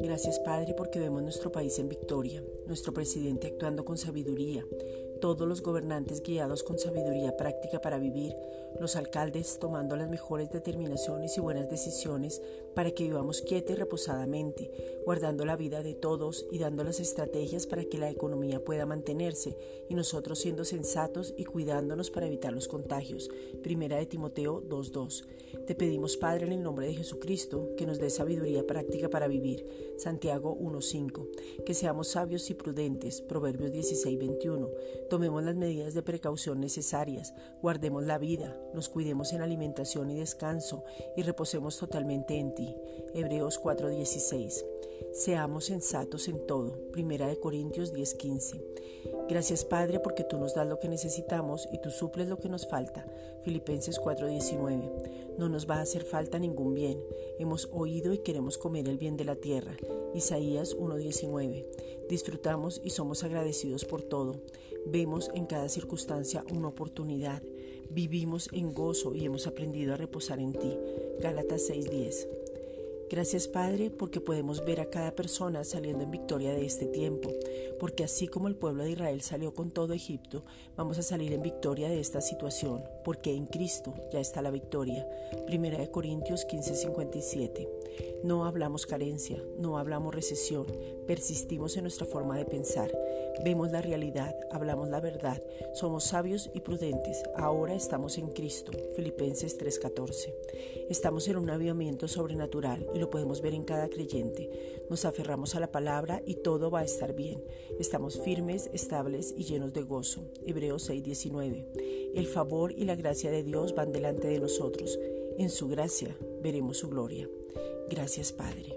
Gracias Padre porque vemos nuestro país en victoria, nuestro presidente actuando con sabiduría, todos los gobernantes guiados con sabiduría práctica para vivir, los alcaldes tomando las mejores determinaciones y buenas decisiones para que vivamos quieta y reposadamente, guardando la vida de todos y dando las estrategias para que la economía pueda mantenerse y nosotros siendo sensatos y cuidándonos para evitar los contagios. Primera de Timoteo 2.2. Te pedimos Padre en el nombre de Jesucristo que nos dé sabiduría práctica para vivir. Santiago 1.5. Que seamos sabios y prudentes. Proverbios 16.21 Tomemos las medidas de precaución necesarias, guardemos la vida, nos cuidemos en alimentación y descanso y reposemos totalmente en ti. Hebreos 4:16. Seamos sensatos en todo. Primera de Corintios 10:15. Gracias Padre porque tú nos das lo que necesitamos y tú suples lo que nos falta. Filipenses 4:19. No nos va a hacer falta ningún bien. Hemos oído y queremos comer el bien de la tierra. Isaías 1:19. Disfrutamos y somos agradecidos por todo. Vemos en cada circunstancia una oportunidad. Vivimos en gozo y hemos aprendido a reposar en ti. Gálatas 6:10. Gracias Padre porque podemos ver a cada persona saliendo en victoria de este tiempo, porque así como el pueblo de Israel salió con todo Egipto, vamos a salir en victoria de esta situación, porque en Cristo ya está la victoria. Primera de Corintios 15:57. No hablamos carencia, no hablamos recesión, persistimos en nuestra forma de pensar, vemos la realidad, hablamos la verdad, somos sabios y prudentes, ahora estamos en Cristo. Filipenses 3:14. Estamos en un avivamiento sobrenatural y lo podemos ver en cada creyente. Nos aferramos a la palabra y todo va a estar bien. Estamos firmes, estables y llenos de gozo. Hebreos 6:19. El favor y la gracia de Dios van delante de nosotros. En su gracia veremos su gloria. Gracias Padre.